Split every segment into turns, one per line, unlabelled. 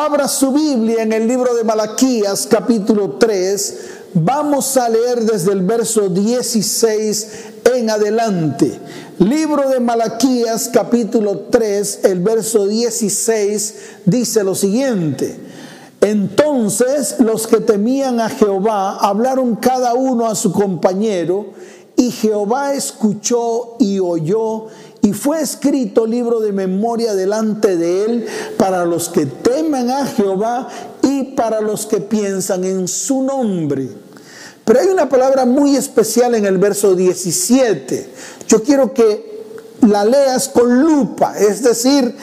Abra su Biblia en el libro de Malaquías capítulo 3. Vamos a leer desde el verso 16 en adelante. Libro de Malaquías capítulo 3, el verso 16 dice lo siguiente. Entonces los que temían a Jehová hablaron cada uno a su compañero y Jehová escuchó y oyó y fue escrito libro de memoria delante de él para los que temen a Jehová y para los que piensan en su nombre. Pero hay una palabra muy especial en el verso 17. Yo quiero que la leas con lupa, es decir,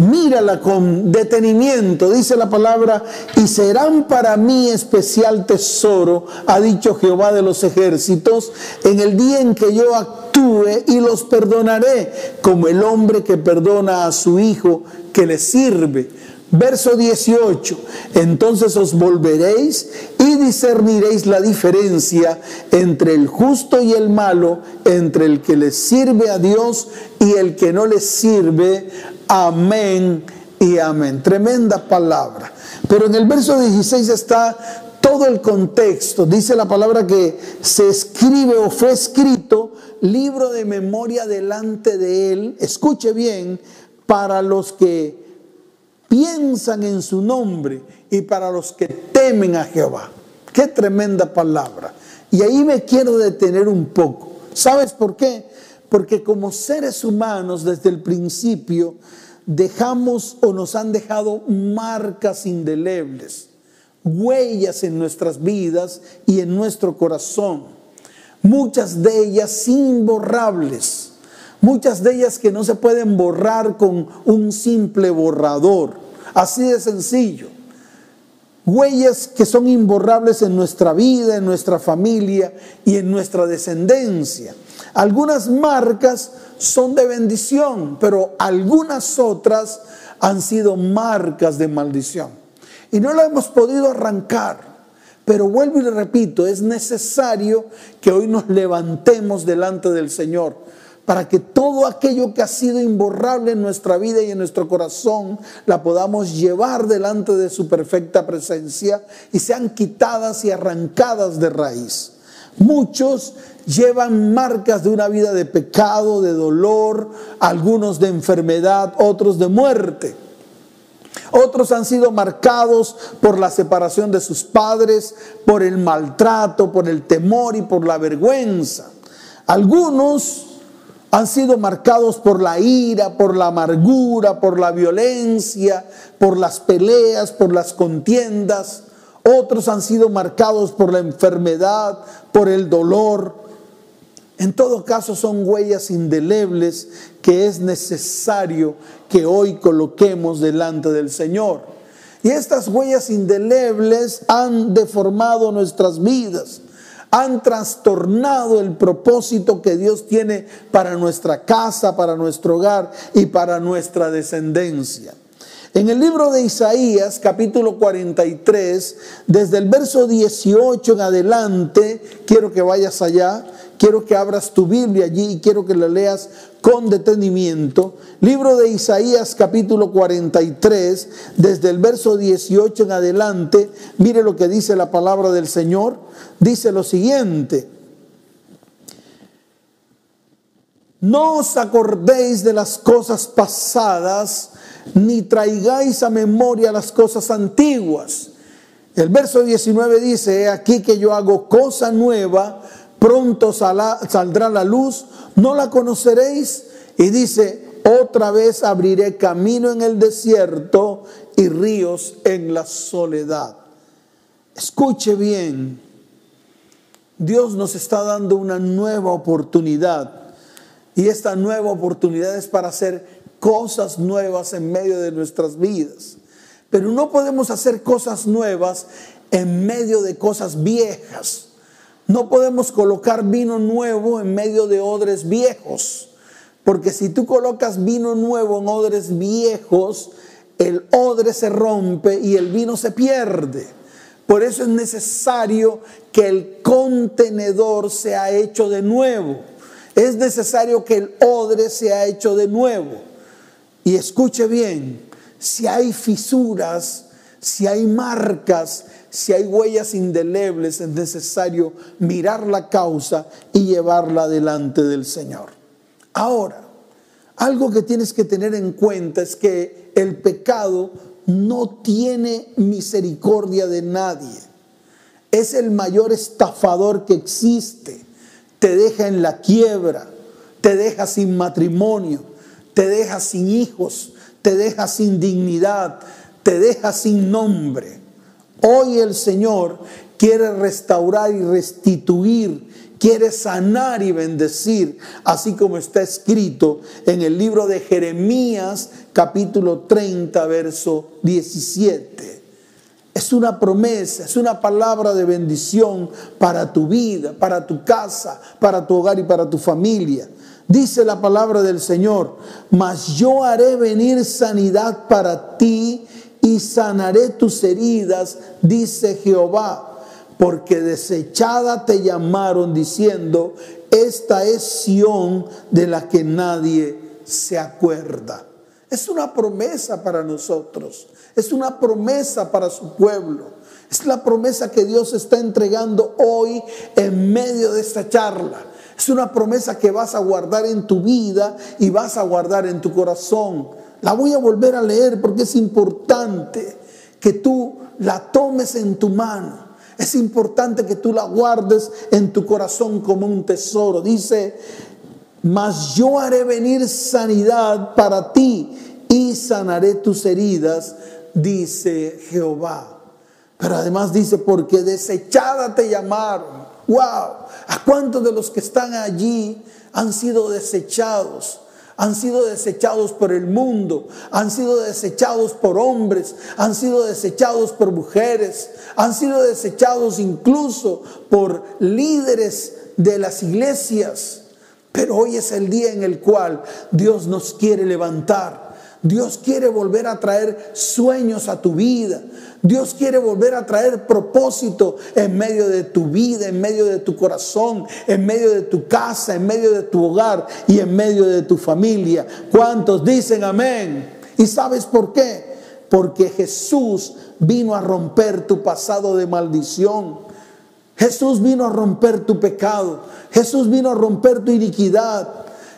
mírala con detenimiento, dice la palabra, y serán para mí especial tesoro, ha dicho Jehová de los ejércitos, en el día en que yo actúe y los perdonaré, como el hombre que perdona a su hijo que le sirve. Verso 18, entonces os volveréis y discerniréis la diferencia entre el justo y el malo, entre el que le sirve a Dios y el que no le sirve. Amén y amén. Tremenda palabra. Pero en el verso 16 está todo el contexto. Dice la palabra que se escribe o fue escrito libro de memoria delante de él. Escuche bien, para los que piensan en su nombre y para los que temen a Jehová. Qué tremenda palabra. Y ahí me quiero detener un poco. ¿Sabes por qué? Porque como seres humanos desde el principio dejamos o nos han dejado marcas indelebles, huellas en nuestras vidas y en nuestro corazón. Muchas de ellas imborrables Muchas de ellas que no se pueden borrar con un simple borrador. Así de sencillo. Huellas que son imborrables en nuestra vida, en nuestra familia y en nuestra descendencia. Algunas marcas son de bendición, pero algunas otras han sido marcas de maldición. Y no la hemos podido arrancar. Pero vuelvo y le repito, es necesario que hoy nos levantemos delante del Señor para que todo aquello que ha sido imborrable en nuestra vida y en nuestro corazón la podamos llevar delante de su perfecta presencia y sean quitadas y arrancadas de raíz. Muchos llevan marcas de una vida de pecado, de dolor, algunos de enfermedad, otros de muerte. Otros han sido marcados por la separación de sus padres, por el maltrato, por el temor y por la vergüenza. Algunos han sido marcados por la ira, por la amargura, por la violencia, por las peleas, por las contiendas. Otros han sido marcados por la enfermedad, por el dolor. En todo caso son huellas indelebles que es necesario que hoy coloquemos delante del Señor. Y estas huellas indelebles han deformado nuestras vidas han trastornado el propósito que Dios tiene para nuestra casa, para nuestro hogar y para nuestra descendencia. En el libro de Isaías, capítulo 43, desde el verso 18 en adelante, quiero que vayas allá, quiero que abras tu Biblia allí y quiero que la leas con detenimiento. Libro de Isaías capítulo 43, desde el verso 18 en adelante, mire lo que dice la palabra del Señor. Dice lo siguiente. No os acordéis de las cosas pasadas, ni traigáis a memoria las cosas antiguas. El verso 19 dice, aquí que yo hago cosa nueva, pronto saldrá la luz, no la conoceréis. Y dice, otra vez abriré camino en el desierto y ríos en la soledad. Escuche bien, Dios nos está dando una nueva oportunidad. Y esta nueva oportunidad es para hacer cosas nuevas en medio de nuestras vidas. Pero no podemos hacer cosas nuevas en medio de cosas viejas. No podemos colocar vino nuevo en medio de odres viejos, porque si tú colocas vino nuevo en odres viejos, el odre se rompe y el vino se pierde. Por eso es necesario que el contenedor sea hecho de nuevo. Es necesario que el odre sea hecho de nuevo. Y escuche bien, si hay fisuras Si hay marcas, si hay huellas indelebles, es necesario mirar la causa y llevarla delante del Señor. Ahora, algo que tienes que tener en cuenta es que el pecado no tiene misericordia de nadie. Es el mayor estafador que existe. Te deja en la quiebra, te deja sin matrimonio, te deja sin hijos, te deja sin dignidad, te deja sin nombre. Hoy el Señor quiere restaurar y restituir quiere sanar y bendecir, así como está escrito en el libro de Jeremías capítulo 30, verso 17. Es una promesa, es una palabra de bendición para tu vida, para tu casa, para tu hogar y para tu familia. Dice la palabra del Señor, mas yo haré venir sanidad para ti y sanaré tus heridas, dice Jehová porque desechada te llamaron diciendo, esta es Sión de la que nadie se acuerda. Es una promesa para nosotros, es una promesa para su pueblo. Es la promesa que Dios está entregando hoy en medio de esta charla. Es una promesa que vas a guardar en tu vida y vas a guardar en tu corazón. La voy a volver a leer porque es importante que tú la tomes en tu mano es importante que tú la guardes en tu corazón como un tesoro. Dice, mas yo haré venir sanidad para ti y sanaré tus heridas, dice Jehová. Pero además dice, porque desechada te llamaron. ¡Wow! ¿A cuántos de los que están allí han sido desechados? Han sido desechados por el mundo, han sido desechados por hombres, han sido desechados por mujeres, han sido desechados incluso por líderes de las iglesias. Pero hoy es el día en el cual Dios nos quiere levantar Dios quiere volver a traer sueños a tu vida. Dios quiere volver a traer propósito en medio de tu vida, en medio de tu corazón, en medio de tu casa, en medio de tu hogar y en medio de tu familia. ¿Cuántos dicen amén? ¿Y sabes por qué? Porque Jesús vino a romper tu pasado de maldición. Jesús vino a romper tu pecado. Jesús vino a romper tu iniquidad.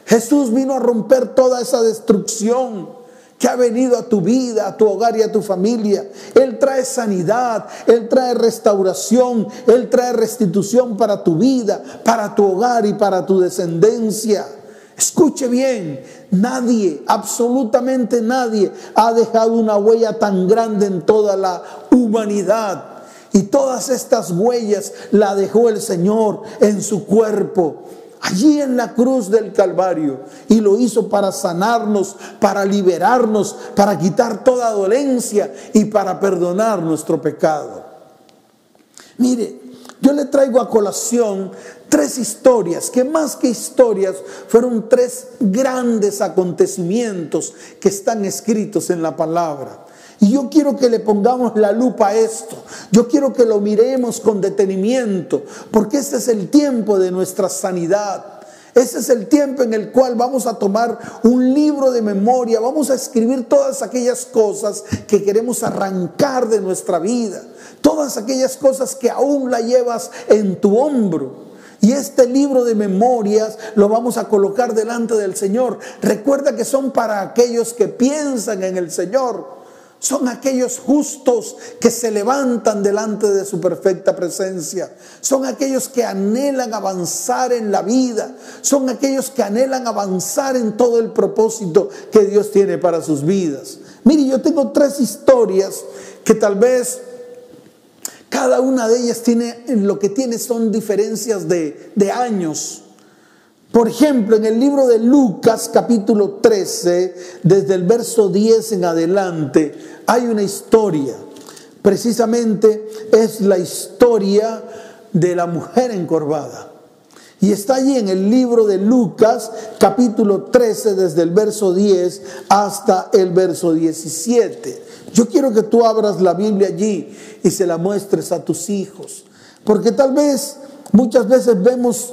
Jesús vino a romper toda esa destrucción que ha venido a tu vida, a tu hogar y a tu familia. Él trae sanidad, Él trae restauración, Él trae restitución para tu vida, para tu hogar y para tu descendencia. Escuche bien, nadie, absolutamente nadie ha dejado una huella tan grande en toda la humanidad. Y todas estas huellas la dejó el Señor en su cuerpo allí en la cruz del Calvario y lo hizo para sanarnos, para liberarnos, para quitar toda dolencia y para perdonar nuestro pecado. Mire, yo le traigo a colación tres historias, que más que historias fueron tres grandes acontecimientos que están escritos en la palabra. Y yo quiero que le pongamos la lupa a esto. Yo quiero que lo miremos con detenimiento, porque este es el tiempo de nuestra sanidad. Ese es el tiempo en el cual vamos a tomar un libro de memoria, vamos a escribir todas aquellas cosas que queremos arrancar de nuestra vida, todas aquellas cosas que aún la llevas en tu hombro. Y este libro de memorias lo vamos a colocar delante del Señor. Recuerda que son para aquellos que piensan en el Señor son aquellos justos que se levantan delante de su perfecta presencia. Son aquellos que anhelan avanzar en la vida. Son aquellos que anhelan avanzar en todo el propósito que Dios tiene para sus vidas. Mire, yo tengo tres historias que tal vez cada una de ellas tiene, lo que tiene son diferencias de, de años. Por ejemplo, en el libro de Lucas capítulo 13, desde el verso 10 en adelante, hay una historia. Precisamente es la historia de la mujer encorvada. Y está allí en el libro de Lucas, capítulo 13, desde el verso 10 hasta el verso 17. Yo quiero que tú abras la Biblia allí y se la muestres a tus hijos. Porque tal vez muchas veces vemos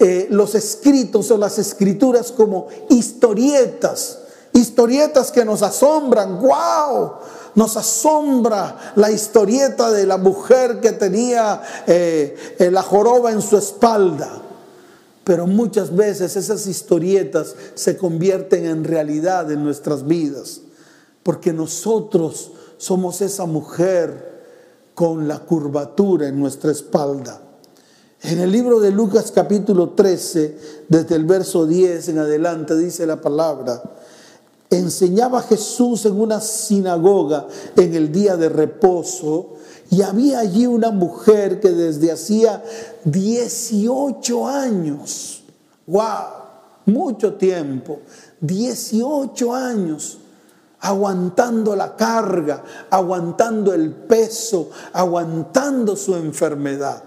eh, los escritos o las escrituras como historietas, historietas que nos asombran, wow, nos asombra la historieta de la mujer que tenía eh, eh, la joroba en su espalda. Pero muchas veces esas historietas se convierten en realidad en nuestras vidas, porque nosotros somos esa mujer con la curvatura en nuestra espalda. En el libro de Lucas capítulo 13, desde el verso 10 en adelante, dice la palabra, enseñaba Jesús en una sinagoga en el día de reposo y había allí una mujer que desde hacía 18 años, wow, mucho tiempo, 18 años, aguantando la carga, aguantando el peso, aguantando su enfermedad.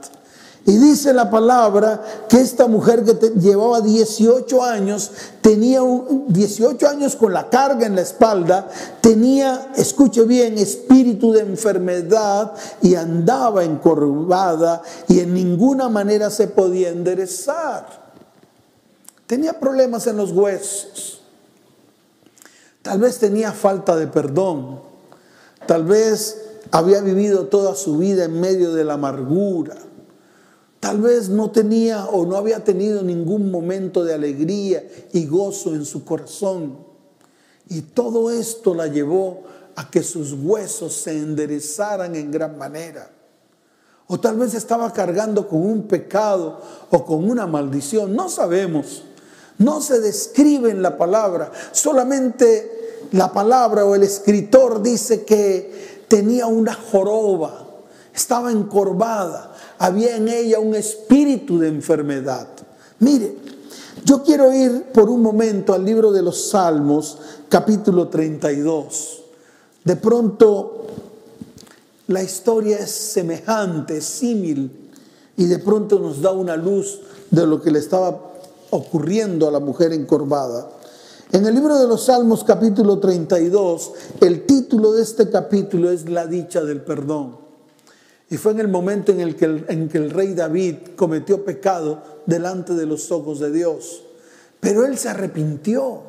Y dice la palabra que esta mujer que llevaba 18 años, tenía 18 años con la carga en la espalda, tenía, escuche bien, espíritu de enfermedad y andaba encorvada y en ninguna manera se podía enderezar. Tenía problemas en los huesos. Tal vez tenía falta de perdón. Tal vez había vivido toda su vida en medio de la amargura Tal vez no tenía o no había tenido ningún momento de alegría y gozo en su corazón. Y todo esto la llevó a que sus huesos se enderezaran en gran manera. O tal vez estaba cargando con un pecado o con una maldición. No sabemos. No se describe en la palabra. Solamente la palabra o el escritor dice que tenía una joroba. Estaba encorvada había en ella un espíritu de enfermedad. Mire, yo quiero ir por un momento al libro de los Salmos, capítulo 32. De pronto la historia es semejante, símil, y de pronto nos da una luz de lo que le estaba ocurriendo a la mujer encorvada. En el libro de los Salmos capítulo 32, el título de este capítulo es La dicha del perdón. Y fue en el momento en el que el, en que el rey David cometió pecado delante de los ojos de Dios. Pero él se arrepintió.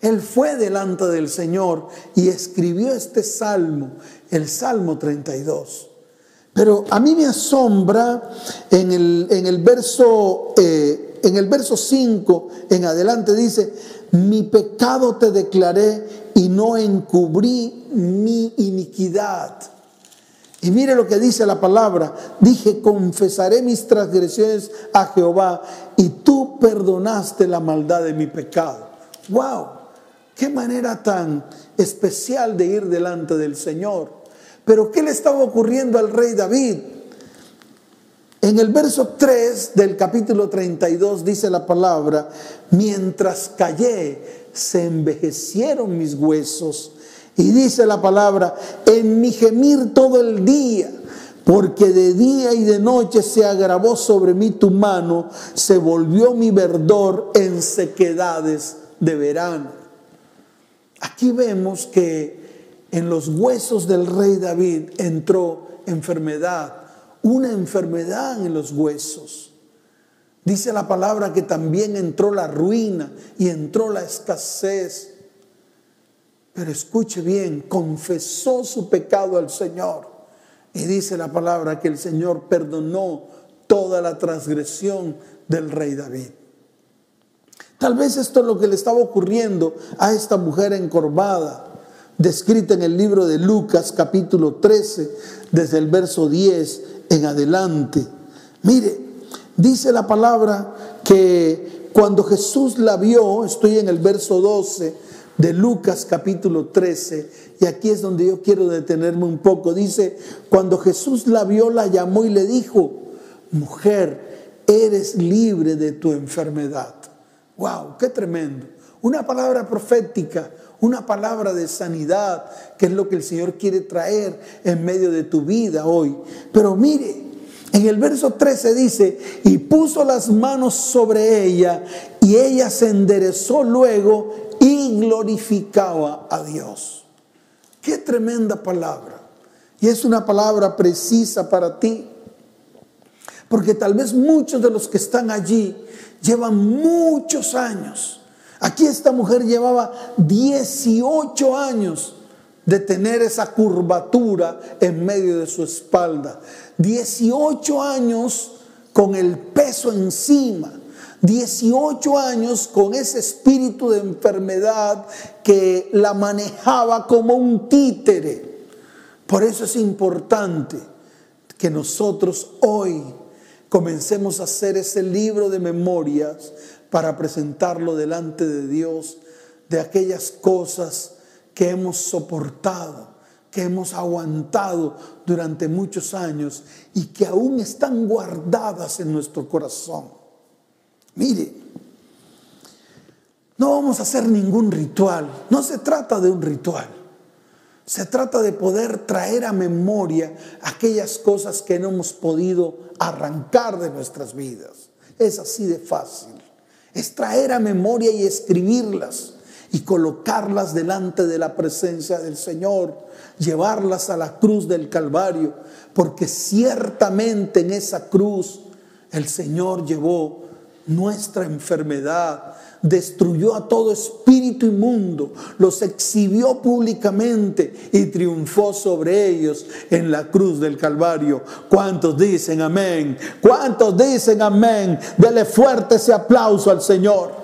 Él fue delante del Señor y escribió este salmo, el Salmo 32. Pero a mí me asombra en el, en el verso, eh, en el verso 5 en adelante dice, mi pecado te declaré y no encubrí mi iniquidad. Y mire lo que dice la palabra. Dije, confesaré mis transgresiones a Jehová y tú perdonaste la maldad de mi pecado. ¡Wow! Qué manera tan especial de ir delante del Señor. Pero ¿qué le estaba ocurriendo al rey David? En el verso 3 del capítulo 32 dice la palabra, mientras callé, se envejecieron mis huesos y dice la palabra, en mi gemir todo el día, porque de día y de noche se agravó sobre mí tu mano, se volvió mi verdor en sequedades de verano. Aquí vemos que en los huesos del rey David entró enfermedad, una enfermedad en los huesos. Dice la palabra que también entró la ruina y entró la escasez. Pero escuche bien, confesó su pecado al Señor. Y dice la palabra que el Señor perdonó toda la transgresión del rey David. Tal vez esto es lo que le estaba ocurriendo a esta mujer encorvada, descrita en el libro de Lucas capítulo 13, desde el verso 10 en adelante. Mire, dice la palabra que cuando Jesús la vio, estoy en el verso 12, de Lucas capítulo 13, y aquí es donde yo quiero detenerme un poco. Dice, cuando Jesús la vio, la llamó y le dijo, mujer, eres libre de tu enfermedad. ¡Wow! ¡Qué tremendo! Una palabra profética, una palabra de sanidad, que es lo que el Señor quiere traer en medio de tu vida hoy. Pero mire, en el verso 13 dice, y puso las manos sobre ella, y ella se enderezó luego y glorificaba a Dios. Qué tremenda palabra. Y es una palabra precisa para ti. Porque tal vez muchos de los que están allí llevan muchos años. Aquí esta mujer llevaba 18 años de tener esa curvatura en medio de su espalda. 18 años con el peso encima. 18 años con ese espíritu de enfermedad que la manejaba como un títere. Por eso es importante que nosotros hoy comencemos a hacer ese libro de memorias para presentarlo delante de Dios de aquellas cosas que hemos soportado, que hemos aguantado durante muchos años y que aún están guardadas en nuestro corazón. Mire, no vamos a hacer ningún ritual, no se trata de un ritual. Se trata de poder traer a memoria aquellas cosas que no hemos podido arrancar de nuestras vidas. Es así de fácil. Es traer a memoria y escribirlas y colocarlas delante de la presencia del Señor, llevarlas a la cruz del Calvario, porque ciertamente en esa cruz el Señor llevó nuestra enfermedad, destruyó a todo espíritu inmundo, los exhibió públicamente y triunfó sobre ellos en la cruz del Calvario. ¿Cuántos dicen amén? ¿Cuántos dicen amén? Dele fuerte ese aplauso al Señor.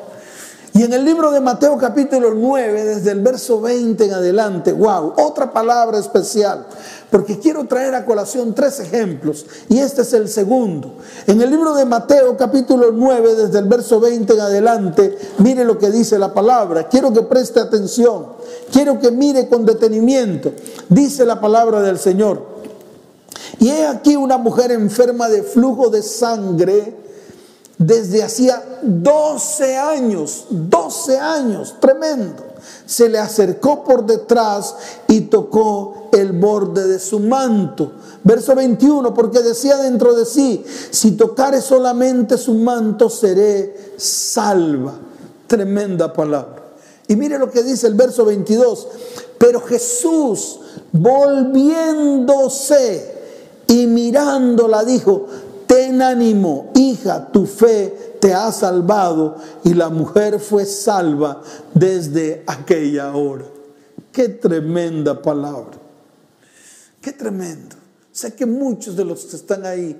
Y en el libro de Mateo capítulo 9, desde el verso 20 en adelante, wow, otra palabra especial, porque quiero traer a colación tres ejemplos, y este es el segundo. En el libro de Mateo capítulo 9, desde el verso 20 en adelante, mire lo que dice la palabra, quiero que preste atención, quiero que mire con detenimiento, dice la palabra del Señor. Y he aquí una mujer enferma de flujo de sangre, desde hacía 12 años, 12 años, tremendo. Se le acercó por detrás y tocó el borde de su manto. Verso 21, porque decía dentro de sí, si tocare solamente su manto, seré salva. Tremenda palabra. Y mire lo que dice el verso 22, pero Jesús volviéndose y mirándola dijo, ten ánimo, hija, tu fe te ha salvado. Y la mujer fue salva desde aquella hora. Qué tremenda palabra. Qué tremendo. Sé que muchos de los que están ahí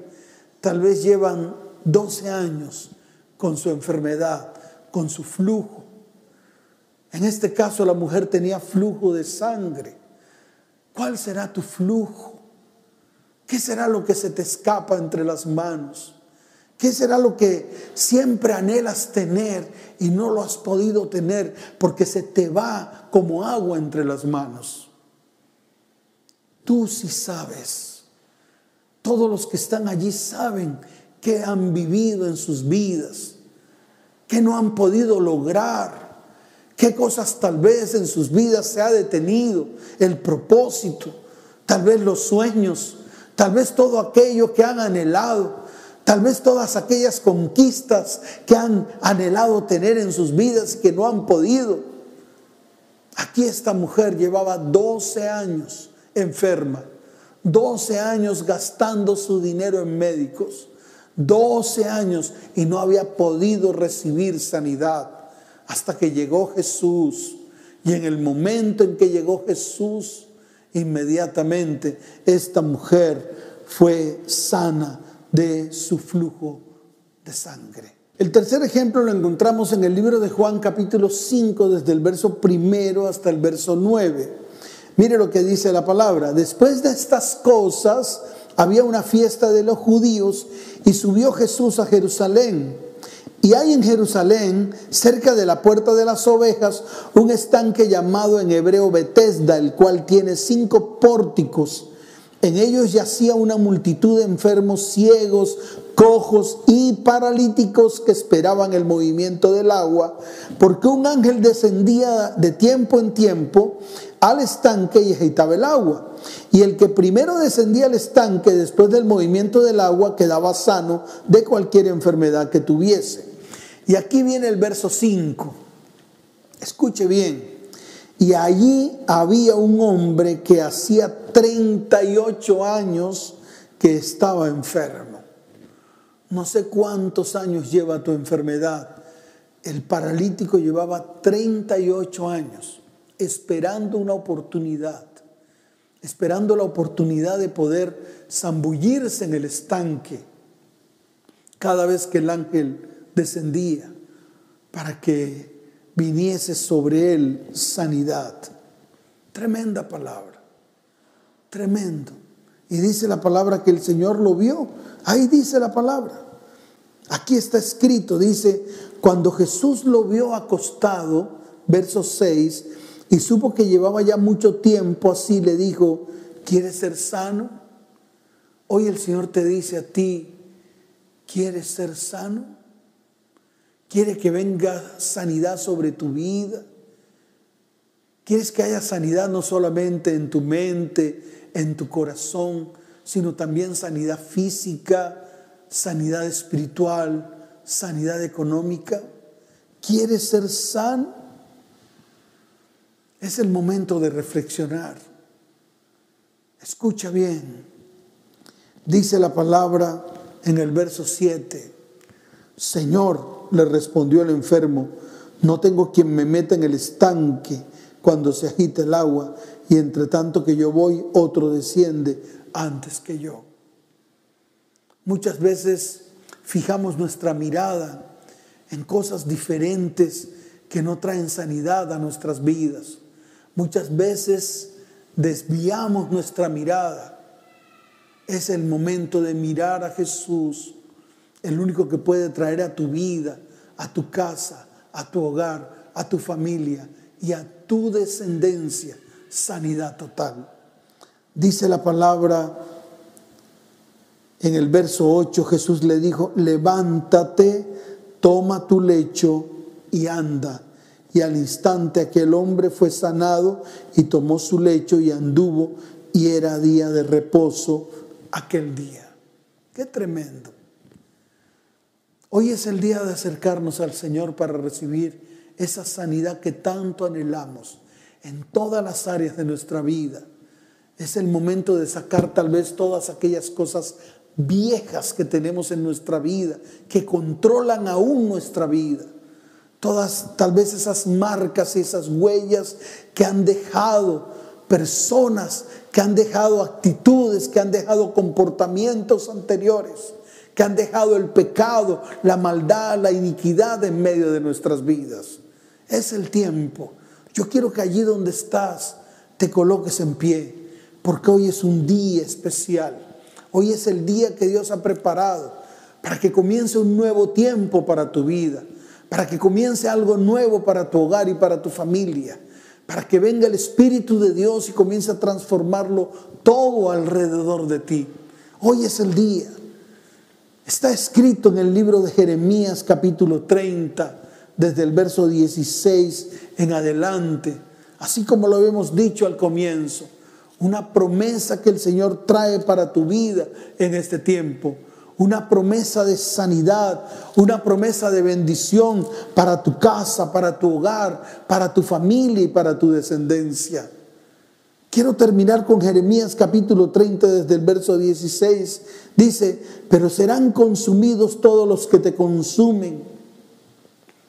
tal vez llevan 12 años con su enfermedad, con su flujo. En este caso la mujer tenía flujo de sangre. ¿Cuál será tu flujo? ¿Qué será lo que se te escapa entre las manos? ¿Qué será lo que siempre anhelas tener y no lo has podido tener porque se te va como agua entre las manos? Tú sí sabes. Todos los que están allí saben que han vivido en sus vidas, que no han podido lograr, qué cosas tal vez en sus vidas se ha detenido, el propósito, tal vez los sueños tal vez todo aquello que han anhelado, tal vez todas aquellas conquistas que han anhelado tener en sus vidas que no han podido. Aquí esta mujer llevaba 12 años enferma, 12 años gastando su dinero en médicos, 12 años y no había podido recibir sanidad hasta que llegó Jesús. Y en el momento en que llegó Jesús, inmediatamente esta mujer fue sana de su flujo de sangre. El tercer ejemplo lo encontramos en el libro de Juan capítulo 5, desde el verso primero hasta el verso 9. Mire lo que dice la palabra. Después de estas cosas había una fiesta de los judíos y subió Jesús a Jerusalén. Y hay en Jerusalén, cerca de la puerta de las ovejas, un estanque llamado en hebreo Betesda, el cual tiene cinco pórticos. En ellos yacía una multitud de enfermos, ciegos, cojos y paralíticos que esperaban el movimiento del agua, porque un ángel descendía de tiempo en tiempo al estanque y agitaba el agua. Y el que primero descendía al estanque después del movimiento del agua quedaba sano de cualquier enfermedad que tuviese. Y aquí viene el verso 5. Escuche bien. Y allí había un hombre que hacía 38 años que estaba enfermo. No sé cuántos años lleva tu enfermedad. El paralítico llevaba 38 años esperando una oportunidad esperando la oportunidad de poder zambullirse en el estanque cada vez que el ángel descendía para que viniese sobre él sanidad. Tremenda palabra, tremendo. Y dice la palabra que el Señor lo vio. Ahí dice la palabra. Aquí está escrito, dice, cuando Jesús lo vio acostado, verso 6, y supo que llevaba ya mucho tiempo así, le dijo, ¿quieres ser sano? Hoy el Señor te dice a ti, ¿quieres ser sano? ¿Quieres que venga sanidad sobre tu vida? ¿Quieres que haya sanidad no solamente en tu mente, en tu corazón, sino también sanidad física, sanidad espiritual, sanidad económica? ¿Quieres ser sano? Es el momento de reflexionar. Escucha bien. Dice la palabra en el verso 7. Señor, le respondió el enfermo, no tengo quien me meta en el estanque cuando se agita el agua y entre tanto que yo voy, otro desciende antes que yo. Muchas veces fijamos nuestra mirada en cosas diferentes que no traen sanidad a nuestras vidas. Muchas veces desviamos nuestra mirada. Es el momento de mirar a Jesús, el único que puede traer a tu vida, a tu casa, a tu hogar, a tu familia y a tu descendencia sanidad total. Dice la palabra en el verso 8, Jesús le dijo, levántate, toma tu lecho y anda. Y al instante aquel hombre fue sanado y tomó su lecho y anduvo y era día de reposo aquel día. Qué tremendo. Hoy es el día de acercarnos al Señor para recibir esa sanidad que tanto anhelamos en todas las áreas de nuestra vida. Es el momento de sacar tal vez todas aquellas cosas viejas que tenemos en nuestra vida, que controlan aún nuestra vida todas tal vez esas marcas y esas huellas que han dejado personas, que han dejado actitudes, que han dejado comportamientos anteriores, que han dejado el pecado, la maldad, la iniquidad en medio de nuestras vidas. Es el tiempo. Yo quiero que allí donde estás te coloques en pie, porque hoy es un día especial. Hoy es el día que Dios ha preparado para que comience un nuevo tiempo para tu vida para que comience algo nuevo para tu hogar y para tu familia, para que venga el Espíritu de Dios y comience a transformarlo todo alrededor de ti. Hoy es el día. Está escrito en el libro de Jeremías capítulo 30, desde el verso 16 en adelante, así como lo habíamos dicho al comienzo, una promesa que el Señor trae para tu vida en este tiempo una promesa de sanidad, una promesa de bendición para tu casa, para tu hogar, para tu familia y para tu descendencia. Quiero terminar con Jeremías capítulo 30 desde el verso 16. Dice, pero serán consumidos todos los que te consumen.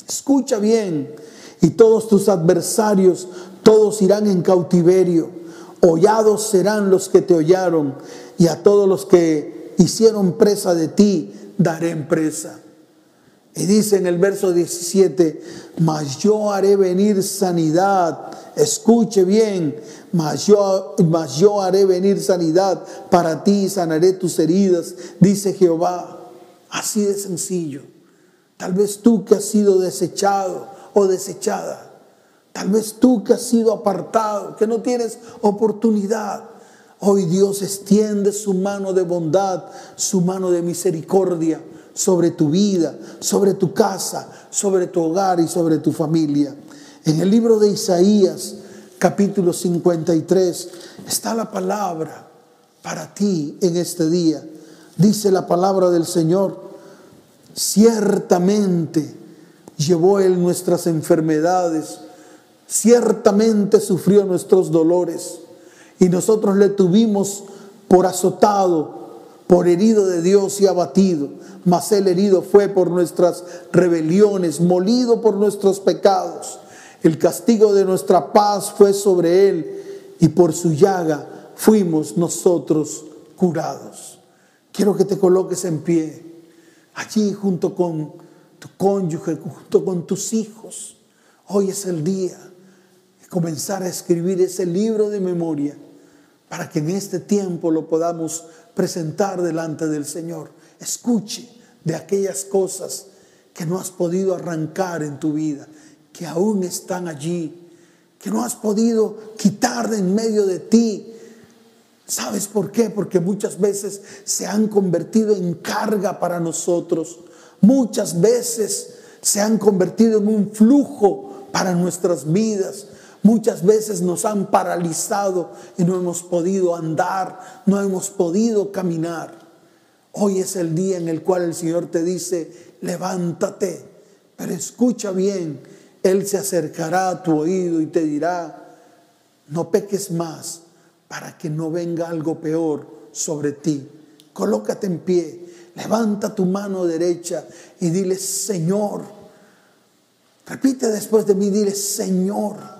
Escucha bien, y todos tus adversarios, todos irán en cautiverio. Hollados serán los que te hollaron, y a todos los que hicieron presa de ti, daré en presa. Y dice en el verso 17, mas yo haré venir sanidad. Escuche bien, mas yo, mas yo haré venir sanidad para ti y sanaré tus heridas, dice Jehová. Así de sencillo. Tal vez tú que has sido desechado o desechada. Tal vez tú que has sido apartado, que no tienes oportunidad. Hoy Dios extiende su mano de bondad, su mano de misericordia sobre tu vida, sobre tu casa, sobre tu hogar y sobre tu familia. En el libro de Isaías, capítulo 53, está la palabra para ti en este día. Dice la palabra del Señor, ciertamente llevó Él nuestras enfermedades, ciertamente sufrió nuestros dolores y nosotros le tuvimos por azotado, por herido de Dios y abatido. Mas el herido fue por nuestras rebeliones, molido por nuestros pecados. El castigo de nuestra paz fue sobre él y por su llaga fuimos nosotros curados. Quiero que te coloques en pie, allí junto con tu cónyuge, junto con tus hijos. Hoy es el día de comenzar a escribir ese libro de memoria para que en este tiempo lo podamos presentar delante del Señor. Escuche de aquellas cosas que no has podido arrancar en tu vida, que aún están allí, que no has podido quitar de en medio de ti. ¿Sabes por qué? Porque muchas veces se han convertido en carga para nosotros. Muchas veces se han convertido en un flujo para nuestras vidas. Muchas veces nos han paralizado y no hemos podido andar, no hemos podido caminar. Hoy es el día en el cual el Señor te dice, levántate, pero escucha bien, Él se acercará a tu oído y te dirá, no peques más para que no venga algo peor sobre ti. Colócate en pie, levanta tu mano derecha y dile, Señor, repite después de mí, dile, Señor,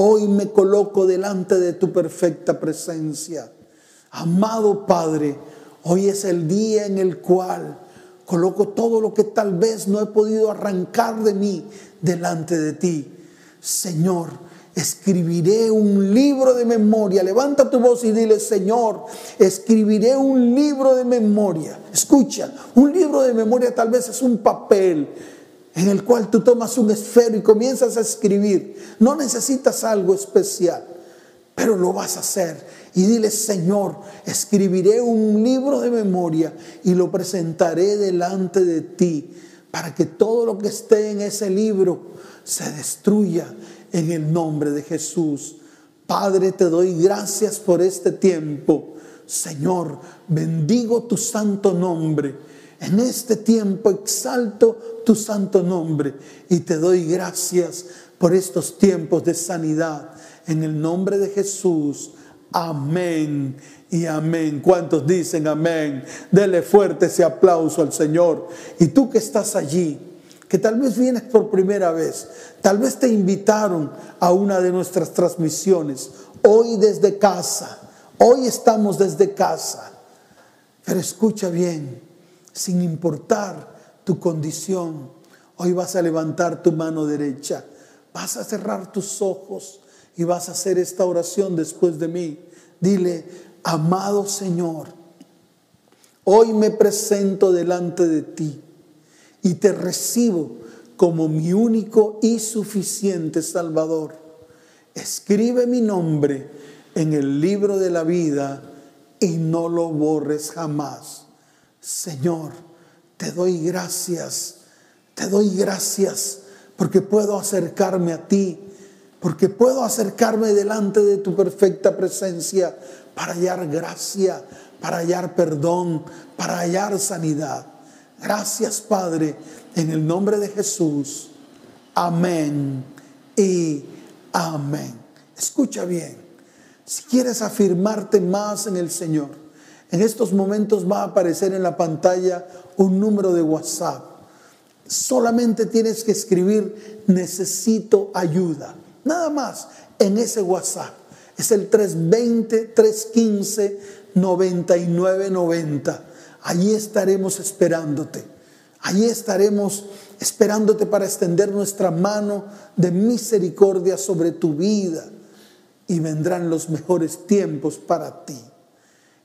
Hoy me coloco delante de tu perfecta presencia. Amado Padre, hoy es el día en el cual coloco todo lo que tal vez no he podido arrancar de mí delante de ti. Señor, escribiré un libro de memoria. Levanta tu voz y dile, Señor, escribiré un libro de memoria. Escucha, un libro de memoria tal vez es un papel en el cual tú tomas un esfero y comienzas a escribir. No necesitas algo especial, pero lo vas a hacer. Y dile, Señor, escribiré un libro de memoria y lo presentaré delante de ti para que todo lo que esté en ese libro se destruya en el nombre de Jesús. Padre, te doy gracias por este tiempo. Señor, bendigo tu santo nombre en este tiempo exalto tu santo nombre y te doy gracias por estos tiempos de sanidad. En el nombre de Jesús. Amén y amén. ¿Cuántos dicen amén? Dele fuerte ese aplauso al Señor. Y tú que estás allí, que tal vez vienes por primera vez, tal vez te invitaron a una de nuestras transmisiones, hoy desde casa, hoy estamos desde casa. Pero escucha bien, sin importar tu condición. Hoy vas a levantar tu mano derecha, vas a cerrar tus ojos y vas a hacer esta oración después de mí. Dile, amado Señor, hoy me presento delante de ti y te recibo como mi único y suficiente Salvador. Escribe mi nombre en el libro de la vida y no lo borres jamás. Señor, te doy gracias, te doy gracias porque puedo acercarme a ti, porque puedo acercarme delante de tu perfecta presencia para hallar gracia, para hallar perdón, para hallar sanidad. Gracias Padre, en el nombre de Jesús. Amén y amén. Escucha bien, si quieres afirmarte más en el Señor, en estos momentos va a aparecer en la pantalla un número de WhatsApp. Solamente tienes que escribir necesito ayuda. Nada más en ese WhatsApp. Es el 320-315-9990. Allí estaremos esperándote. Allí estaremos esperándote para extender nuestra mano de misericordia sobre tu vida. Y vendrán los mejores tiempos para ti.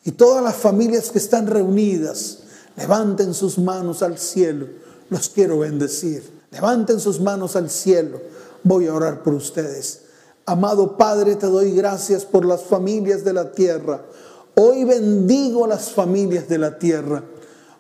Y todas las familias que están reunidas, levanten sus manos al cielo. Los quiero bendecir. Levanten sus manos al cielo. Voy a orar por ustedes. Amado Padre, te doy gracias por las familias de la tierra. Hoy bendigo las familias de la tierra.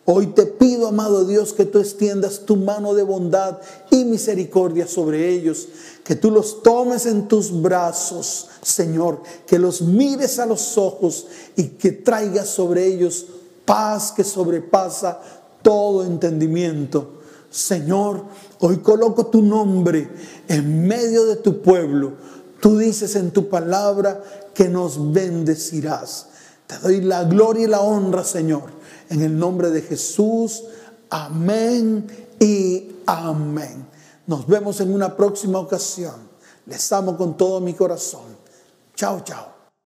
Hoy te pido, amado Dios, que tú extiendas tu mano de bondad y misericordia sobre ellos, que tú los tomes en tus brazos, Señor, que los mires a los ojos y que traigas sobre ellos paz que sobrepasa todo entendimiento. Señor, hoy coloco tu nombre en medio de tu pueblo. Tú dices en tu palabra que nos bendecirás. Te doy la gloria y la honra, Señor en el nombre de Jesús, amén y amén. Nos vemos en una próxima ocasión. Les amo con todo mi corazón. Chao, chao.